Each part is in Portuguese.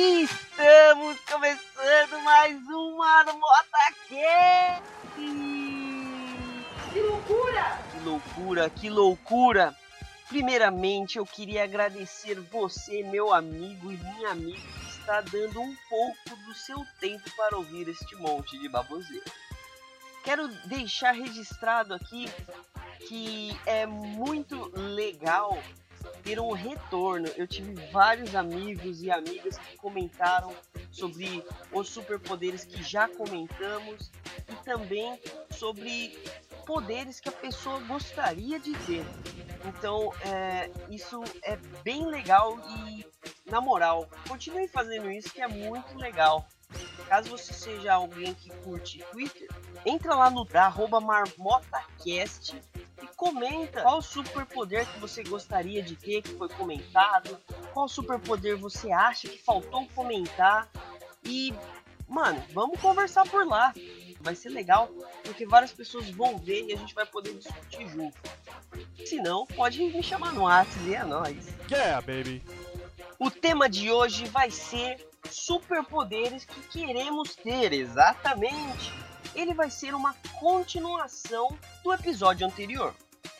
Estamos começando mais uma MotaCast! Que loucura! Que loucura, que loucura! Primeiramente, eu queria agradecer você, meu amigo e minha amiga, que está dando um pouco do seu tempo para ouvir este monte de baboseira. Quero deixar registrado aqui que é muito legal ter um retorno. Eu tive vários amigos e amigas que comentaram sobre os superpoderes que já comentamos e também sobre poderes que a pessoa gostaria de ter. Então, é, isso é bem legal e, na moral, continue fazendo isso que é muito legal. Caso você seja alguém que curte Twitter, entra lá no marmotacast comenta qual superpoder que você gostaria de ter que foi comentado, qual superpoder você acha que faltou comentar e mano, vamos conversar por lá. Vai ser legal, porque várias pessoas vão ver e a gente vai poder discutir junto. Se não, pode me chamar no WhatsApp e é nóis. Yeah, baby! O tema de hoje vai ser superpoderes que queremos ter, exatamente. Ele vai ser uma continuação do episódio anterior.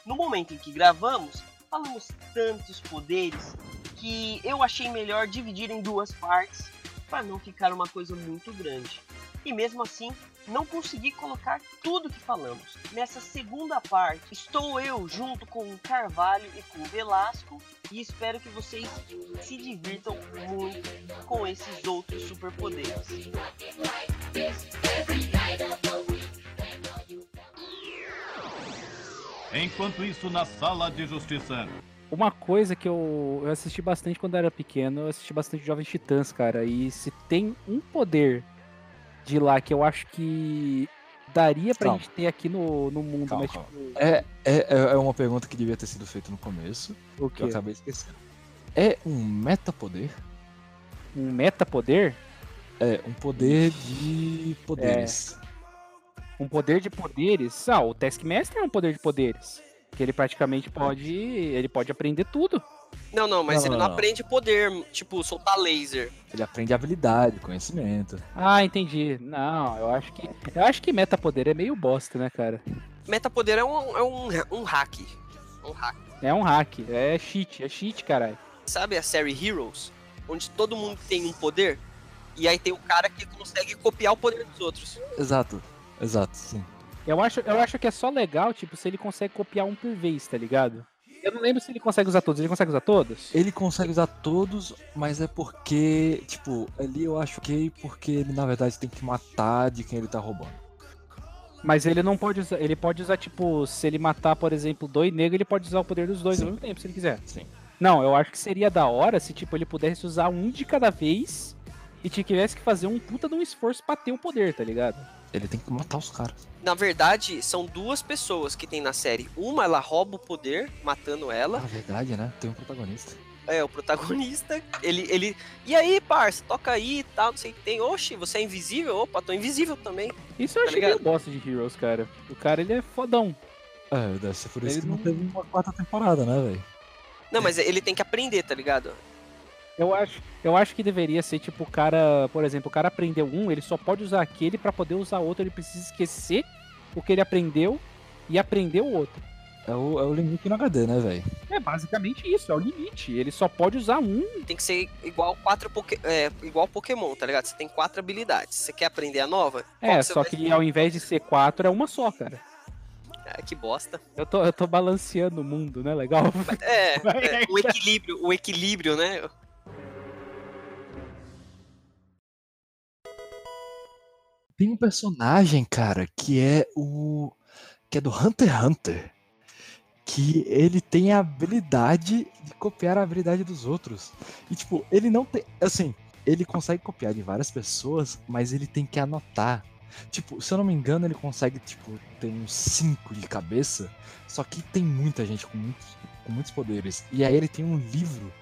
No momento em que gravamos, falamos tantos poderes que eu achei melhor dividir em duas partes para não ficar uma coisa muito grande. E mesmo assim, não consegui colocar tudo que falamos. Nessa segunda parte, estou eu junto com o Carvalho e com o Velasco e espero que vocês se divirtam muito com esses outros superpoderes. Enquanto isso, na sala de justiça. Uma coisa que eu, eu assisti bastante quando era pequeno, eu assisti bastante Jovens Titãs, cara. E se tem um poder de lá que eu acho que daria pra Calma. gente ter aqui no, no mundo, Calma, mas calma. tipo. É, é, é uma pergunta que devia ter sido feita no começo, O que eu acabei esquecendo. É um metapoder? Um metapoder? É, um poder de poderes. Um poder de poderes? Ah, o Taskmaster é um poder de poderes. Que ele praticamente pode. Ele pode aprender tudo. Não, não, mas Não, ele não, não, não. aprende poder, tipo, soltar laser. Ele aprende habilidade, conhecimento. Ah, entendi. Não, eu acho que. Eu acho que metapoder é meio bosta, né, cara? Metapoder é um, é um, um hack. Um hack. É um hack, é cheat, é cheat, caralho. Sabe a série Heroes? Onde todo mundo tem um poder? E aí tem o cara que consegue copiar o poder dos outros. Exato, exato, sim. Eu acho, eu acho que é só legal, tipo, se ele consegue copiar um por vez, tá ligado? Eu não lembro se ele consegue usar todos. Ele consegue usar todos? Ele consegue usar todos, mas é porque, tipo, ali eu acho que porque ele na verdade tem que matar de quem ele tá roubando. Mas ele não pode usar. Ele pode usar, tipo, se ele matar, por exemplo, dois negros, ele pode usar o poder dos dois Sim. ao mesmo tempo, se ele quiser. Sim. Não, eu acho que seria da hora se, tipo, ele pudesse usar um de cada vez e tivesse que fazer um puta de um esforço pra ter o poder, tá ligado? Ele tem que matar os caras. Na verdade, são duas pessoas que tem na série. Uma, ela rouba o poder, matando ela. Na verdade, né? Tem um protagonista. É, o protagonista. Ele, ele. E aí, parça, toca aí e tal, não sei o que tem. Oxi, você é invisível? Opa, tô invisível também. Isso eu Tá achei meio ligado? bosta de Heroes, cara. O cara, ele é fodão. É, deve ser por isso Ele que não não- teve uma quarta temporada, né, velho? Não, mas ele tem que aprender, tá ligado? Eu acho, eu acho que deveria ser tipo o cara, por exemplo, o cara aprendeu um, ele só pode usar aquele pra poder usar outro, ele precisa esquecer o que ele aprendeu e aprender o outro. É o, é o limite no HD, né, velho? É basicamente isso, é o limite. Ele só pode usar um. Tem que ser igual quatro poké... é, igual Pokémon, tá ligado? Você tem quatro habilidades. Você quer aprender a nova? Qual É, só que ao invés de ser quatro, é uma só, cara. Ah, que bosta. Eu tô, eu tô balanceando o mundo, né? Legal? É, é, um equilíbrio, um equilíbrio, né? Tem um personagem, cara, que é o. que é do Hunter x Hunter. Que ele tem a habilidade de copiar a habilidade dos outros. E, tipo, ele não tem. Assim, ele consegue copiar de várias pessoas, mas ele tem que anotar. Tipo, se eu não me engano, ele consegue, tipo, ter uns 5 de cabeça. Só que tem muita gente com muitos, com muitos poderes. E aí ele tem um livro.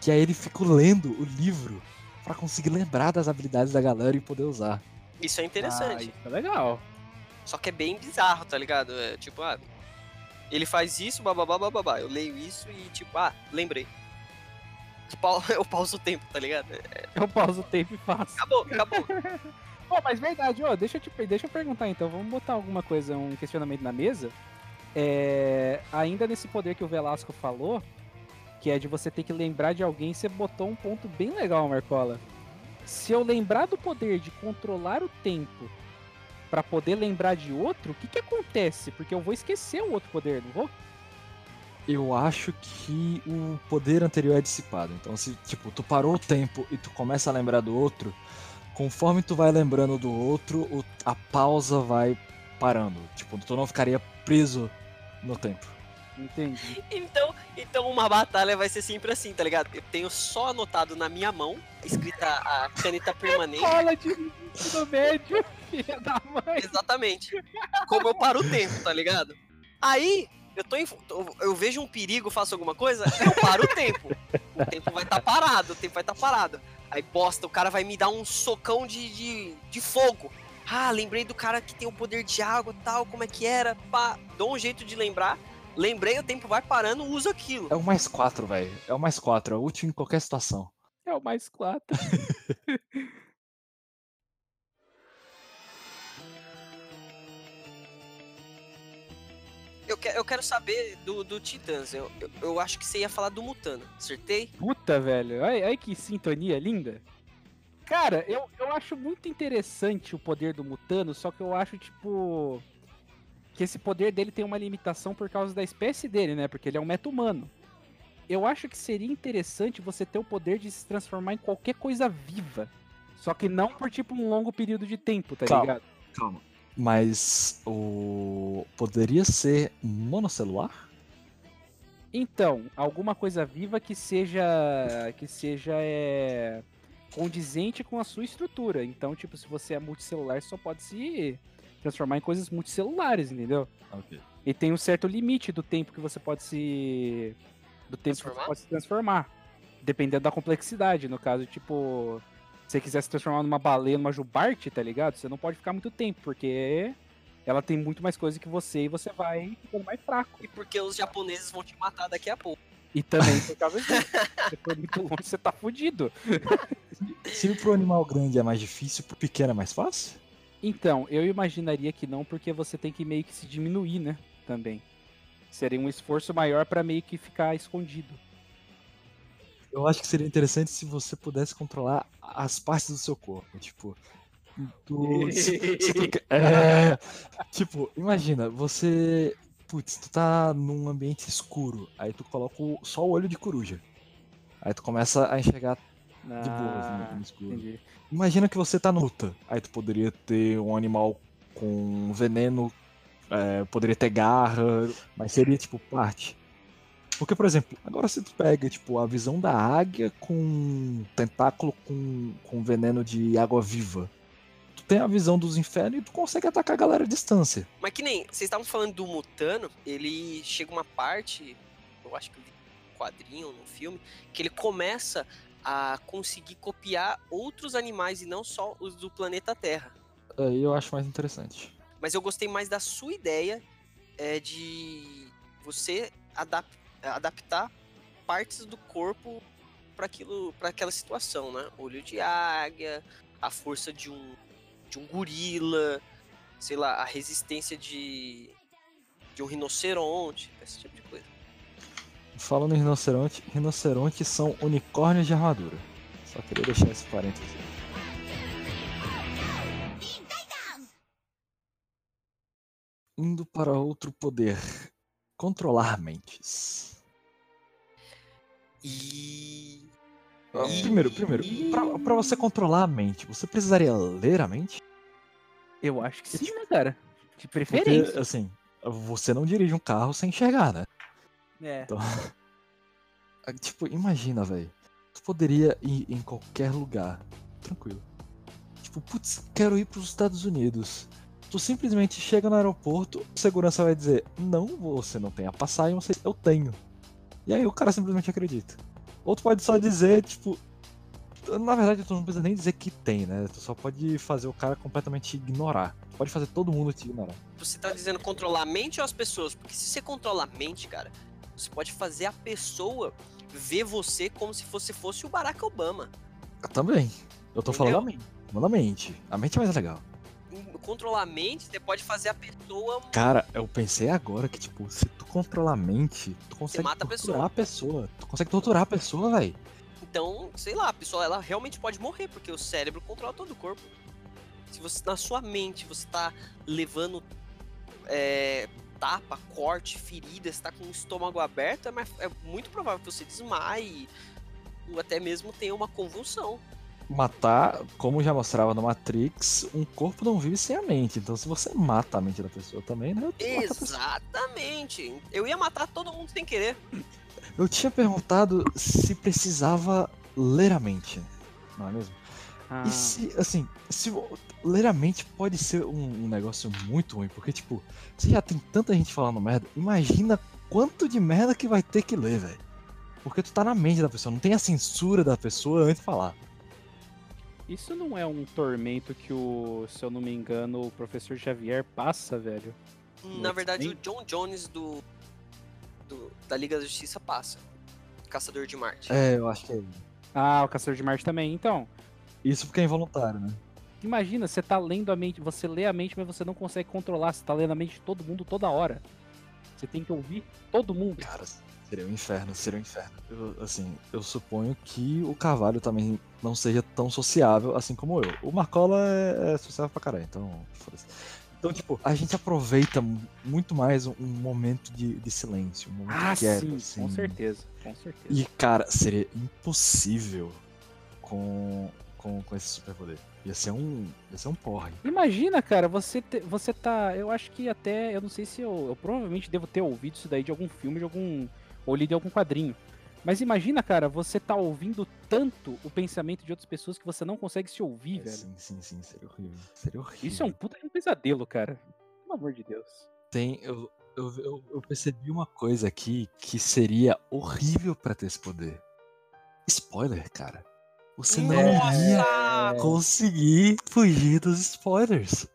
Que aí ele fica lendo o livro pra conseguir lembrar das habilidades da galera e poder usar. Isso é Ah, interessante. isso é legal. Só que é bem bizarro, tá ligado? É tipo, ah, ele faz isso, bababá, bababá. Eu leio isso e tipo, ah, lembrei. eu pauso o tempo, tá ligado? Eu pauso o tempo e faço. Acabou, acabou. Pô, mas verdade, ó, deixa eu, te, deixa eu perguntar então, vamos botar alguma coisa, um questionamento na mesa. É, ainda nesse poder que o Velasco falou, que é de você ter que lembrar de alguém, você botou um ponto bem legal, Marcola. Se eu lembrar do poder de controlar o tempo pra poder lembrar de outro, o que que acontece? Porque eu vou esquecer o outro poder, não vou? Eu acho que o poder anterior é dissipado. Então, se tipo, tu parou o tempo e tu começa a lembrar do outro, conforme tu vai lembrando do outro, o- a pausa vai parando. Tipo, tu não ficaria preso no tempo. Entendi. Então, então uma batalha vai ser sempre assim, tá ligado? Eu tenho só anotado na minha mão, escrita a caneta permanente. Cola de ensino médio, filha da mãe. Exatamente. Como eu paro o tempo, tá ligado? Aí, eu tô em, eu- vejo um perigo, faço alguma coisa, eu paro o tempo. O tempo vai estar parado, o tempo vai estar parado. Aí, bosta, o cara vai me dar um socão de, de, de fogo. Ah, lembrei do cara que tem o poder de água tal, como é que era? Pá, dou um jeito de lembrar. Lembrei, o tempo vai parando, uso aquilo. É o mais quatro, velho. É o mais quatro. É útil em qualquer situação. É o mais quatro. Eu, que- eu quero saber do, do Titãs. Eu, eu, eu acho que você ia falar do Mutano. Acertei? Puta, velho. Olha, olha que sintonia linda. Cara, eu, eu acho muito interessante o poder do Mutano, só que eu acho, tipo. Que esse poder dele tem uma limitação por causa da espécie dele, né? Porque ele é um meta-humano. Eu acho que seria interessante você ter o poder de se transformar em qualquer coisa viva. Só que não por, tipo, um longo período de tempo, tá Calma. ligado? Calma. Mas o. Poderia ser monocelular? Então, alguma coisa viva que seja que seja é, condizente com a sua estrutura. Então, tipo, se você é multicelular, só pode se transformar em coisas multicelulares, entendeu? Ok. E tem um certo limite do tempo que você pode se do tempo que Transformar? você pode se transformar, dependendo da complexidade. No caso, tipo, se você quiser se transformar numa baleia, numa jubarte, tá ligado? Você não pode ficar muito tempo, porque ela tem muito mais coisa que você e você vai ficando mais fraco. E porque os japoneses vão te matar daqui a pouco. E também por causa disso. Se for muito longe, você tá fudido. Se pro animal grande é mais difícil, pro pequeno é mais fácil? Então, eu imaginaria que não, porque você tem que meio que se diminuir, né? Também. Seria um esforço maior pra meio que ficar escondido. Eu acho que seria interessante se você pudesse controlar as partes do seu corpo. Tipo. Tu, se- se tu é, tipo, imagina, você. Putz, tu tá num ambiente escuro. Aí tu coloca o- só o olho de coruja. Aí tu começa a enxergar de boa assim, Ah, no escuro. entendi. Imagina que você tá no luta. Aí tu poderia ter um animal com veneno, é, poderia ter garra, mas seria tipo parte. Porque, por exemplo, agora se tu pega tipo, a visão da águia com um tentáculo com, com veneno de água viva. Tu tem a visão dos infernos e tu consegue atacar a galera à distância. Mas que nem, vocês estavam falando do Mutano, ele chega uma parte, eu acho que eu vi no quadrinho, no filme, que ele começa a conseguir copiar outros animais e não só os do planeta Terra. Aí eu acho mais interessante. Mas eu gostei mais da sua ideia é, de você adap- adaptar partes do corpo para aquilo, para aquela situação, né? Olho de águia, a força de um de um gorila, sei lá, a resistência de de um rinoceronte, esse tipo de coisa. Falando em rinoceronte, rinocerontes são unicórnios de armadura. Só queria deixar esse parênteses. Indo para outro poder. Controlar mentes. E Ah, Primeiro, primeiro, pra, pra você controlar a mente, você precisaria ler a mente? Eu acho que sim, né, cara? De Porque, preferência. assim, você não dirige um carro sem enxergar, né? É. Então, ah, tipo, imagina, velho. Tu poderia ir em qualquer lugar, tranquilo. Tipo, putz, quero ir pros Estados Unidos. Tu simplesmente chega no aeroporto, o segurança vai dizer: Não, você não tem a passagem, você, eu tenho. E aí o cara simplesmente acredita. Ou tu pode só dizer, tipo. Na verdade, tu não precisa nem dizer que tem, né? Tu só pode fazer o cara completamente ignorar. Tu pode fazer todo mundo te ignorar. você tá dizendo controlar a mente ou as pessoas? Porque se você controla a mente, cara, você pode fazer a pessoa ver você como se você fosse o Barack Obama. Também. Eu tô Entendeu? falando a mente. Falando a mente. A mente é mais legal. Controlar a mente, você pode fazer a pessoa. Cara, eu pensei agora que, tipo, se tu controlar a mente, tu consegue mata a torturar a pessoa. Tu consegue torturar a pessoa, velho. Então, sei lá, a pessoa ela realmente pode morrer, porque o cérebro controla todo o corpo. Se você na sua mente você tá levando é, tapa, corte, ferida, você tá com o estômago aberto, é, mais- é muito provável que você desmaie ou até mesmo tenha uma convulsão. Matar, como já mostrava no Matrix, um corpo não vive sem a mente. Então, se você mata a mente da pessoa também, né? Exatamente. Eu ia matar todo mundo sem querer. Eu tinha perguntado se precisava ler a mente. Não é mesmo? Ah, E se, assim, se ler a mente pode ser um, um negócio muito ruim, porque, tipo, se já tem tanta gente falando merda, imagina quanto de merda que vai ter que ler, velho. Porque tu tá na mente da pessoa, não tem a censura da pessoa antes de falar. Isso não é um tormento que o, se eu não me engano, o professor Xavier passa, velho? Na verdade, o? John Jones do, do- da Liga da Justiça passa. Caçador de Marte. É, eu acho que é. Ah, o Caçador de Marte também. Então, Isso porque é involuntário, né? imagina, você tá lendo a mente, você lê a mente, mas você não consegue controlar, você tá lendo a mente de todo mundo toda hora. Você tem que ouvir todo mundo. Cara, seria um inferno, seria um inferno. Eu, assim, eu suponho que o Carvalho também não seja tão sociável assim como eu. O Marcola é, é sociável pra caralho, então foda-se. Então, tipo, a gente aproveita mu- muito mais um, momento de, de silêncio, um momento Ah, quieto, sim, assim. com certeza, com certeza. E, cara, seria impossível com, com, com esse superpoder. Ia ser um. Ia ser um porre. Imagina, cara, você, te- você tá. Eu acho que até. Eu não sei se eu. Eu provavelmente devo ter ouvido isso daí de algum filme, de algum. Ou lido em algum quadrinho. Mas imagina, cara, você tá ouvindo tanto o pensamento de outras pessoas que você não consegue se ouvir, É, velho. sim, sim, sim, seria horrível. Seria horrível. Isso é um puta de um pesadelo, cara. Pelo amor de Deus. Tem. Eu, eu, eu, eu percebi uma coisa aqui que seria horrível pra ter esse poder. Spoiler, cara. Você não ia conseguir fugir dos spoilers.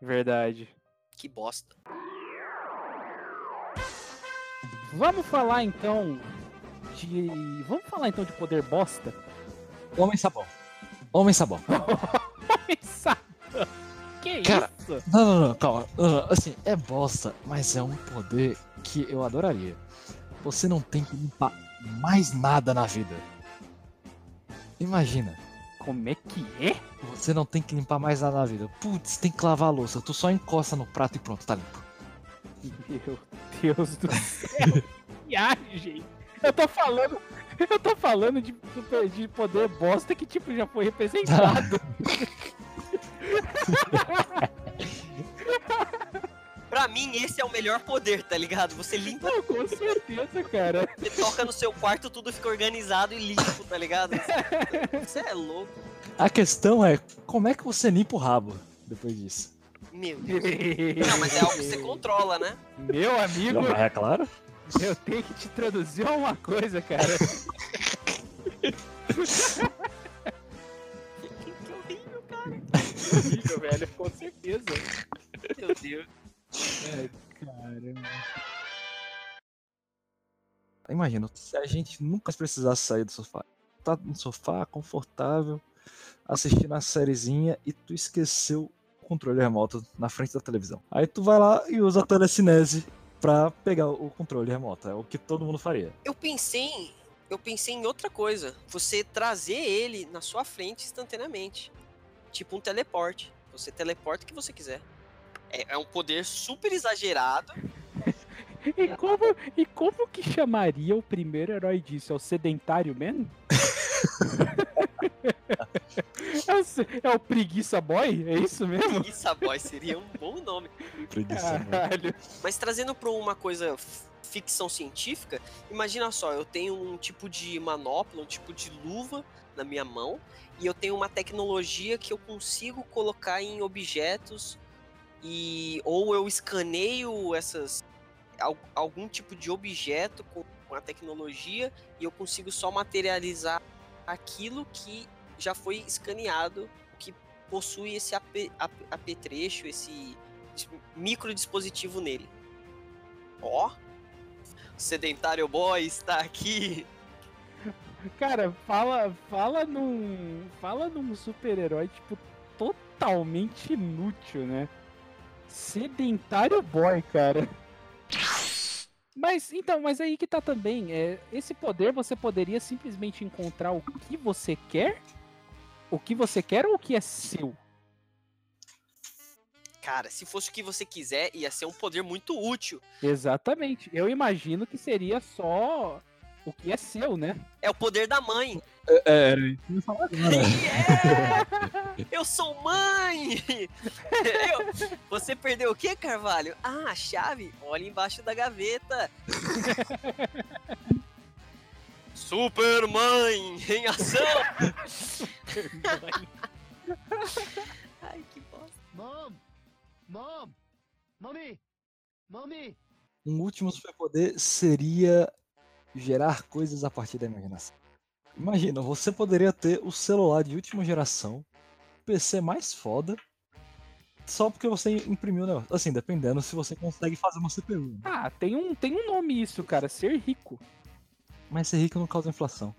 Verdade. Que bosta. Vamos falar então de. Vamos falar então de poder bosta? Homem sabão. Homem sabão. que Cara, isso? Não, não, não, calma. Não, não, Assim, é bosta, mas é um poder que eu adoraria. Você não tem que limpar mais nada na vida. Imagina, Como é que é? você não tem que limpar mais nada na vida. Putz, tem que lavar a louça. Tu só encosta no prato e pronto, tá limpo. Meu Deus do céu. Viagem. Eu tô falando. Eu tô falando de, de poder bosta que tipo já foi representado. Mim, esse é o melhor poder, tá ligado? Você limpa, Não, com certeza, cara. você toca no seu quarto, tudo fica organizado e limpo, tá ligado? Você é louco. A questão é, como é que você limpa o rabo depois disso? Meu Deus. Não, mas é algo que você controla, né? Meu amigo, é claro? eu tenho que te traduzir uma coisa, cara. Que, que horrível, cara. Horrível, velho, com certeza. Meu Deus. Caramba. Imagina, se a gente nunca precisasse sair do sofá. Tá no sofá, confortável, assistindo a sériezinha e tu esqueceu o controle remoto na frente da televisão. Aí tu vai lá e usa a telecinese pra pegar o controle remoto. É o que todo mundo faria. Eu pensei em, eu pensei em outra coisa. Você trazer ele na sua frente instantaneamente. Tipo um teleporte. Você teleporta o que você quiser. É, é um poder super exagerado. E como, e como que chamaria o primeiro herói disso? É o Sedentário Man? é, o, é o Preguiça Boy? É isso mesmo? Preguiça Boy seria um bom nome. Preguiça? Caralho. Mas trazendo para uma coisa ficção científica, imagina só, eu tenho um tipo de manopla, um tipo de luva na minha mão, e eu tenho uma tecnologia que eu consigo colocar em objetos e ou eu escaneio essas al- algum tipo de objeto com, a tecnologia e eu consigo só materializar aquilo que já foi escaneado, que possui esse AP, AP- apetrecho, esse micro dispositivo nele. Ó, o sedentário boy está aqui. Cara, fala, fala num. Fala num super-herói, tipo, totalmente inútil, né? Sedentário boy, cara. Mas então, mas aí que tá também. É, esse poder você poderia simplesmente encontrar o que você quer? O que você quer ou o que é seu? Cara, se fosse o que você quiser, ia ser um poder muito útil. Exatamente. Eu imagino que seria só o que é seu, né? É o poder da mãe. É, era isso que eu ia falar agora. Yeah! Eu sou mãe! Eu- Você perdeu o que, Carvalho? Ah, a chave? Olha embaixo da gaveta. Super mãe em ação! Ai, que bosta. Mom! Mom! Mommy! Mommy! Um último superpoder seria gerar coisas a partir da imaginação. Imagina, você poderia ter o celular de última geração, PC mais foda, só porque você imprimiu o negócio. Assim, dependendo se você consegue fazer uma CPU. né? Ah, tem um, tem um nome isso, cara. Ser rico. Mas ser rico não causa inflação.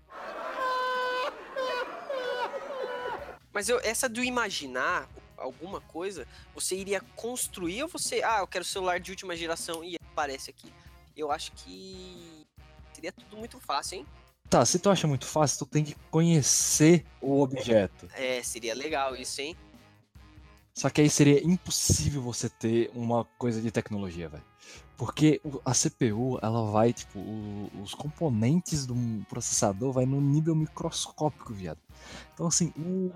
Mas eu, essa do imaginar alguma coisa, você iria construir ou você. Ah, eu quero celular de última geração e aparece aqui. Eu acho que seria tudo muito fácil, hein? Tá, se tu acha muito fácil, tu tem que conhecer o objeto. É, seria legal isso, hein? Só que aí seria impossível você ter uma coisa de tecnologia, velho. Porque a CPU, ela vai, tipo, o- os componentes do processador vai no nível microscópico, viado. Então, assim, o-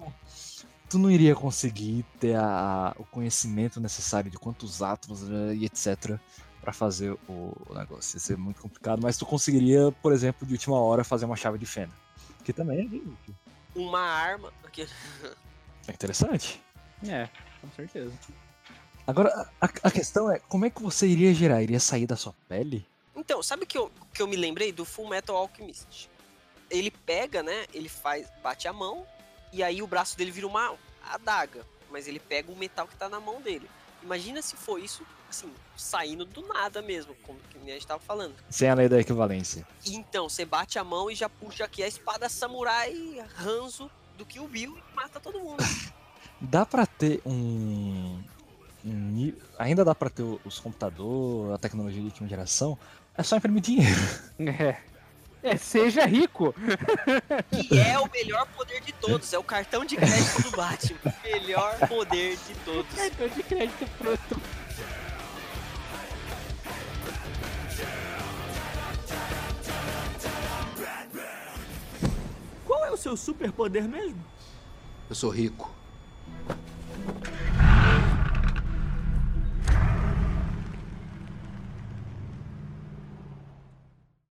tu não iria conseguir ter a- o conhecimento necessário de quantos átomos eh, e etc. pra fazer o, o negócio. Ia ser muito complicado, mas tu conseguiria, por exemplo, de última hora fazer uma chave de fenda. Que também é bem útil. Uma arma. É interessante. É, com certeza. Agora, a, a questão é, como é que você iria gerar? Iria sair da sua pele? Então, sabe o que eu, que eu me lembrei do Full Metal Alchemist? Ele pega, né? Ele faz. bate a mão e aí o braço dele vira uma adaga. Mas ele pega o metal que tá na mão dele. Imagina se for isso, assim, saindo do nada mesmo, como que a gente tava falando. Sem a lei da equivalência. Então, você bate a mão e já puxa aqui a espada samurai Hanzo do que o Bill e mata todo mundo. Dá pra ter um. um ainda dá pra ter os computadores, a tecnologia de última geração. É só imprimir dinheiro. É. É, seja rico. Que é o melhor poder de todos, é o cartão de crédito do Batman. Melhor poder de todos. Cartão de crédito pronto. Seu superpoder mesmo? Eu sou rico.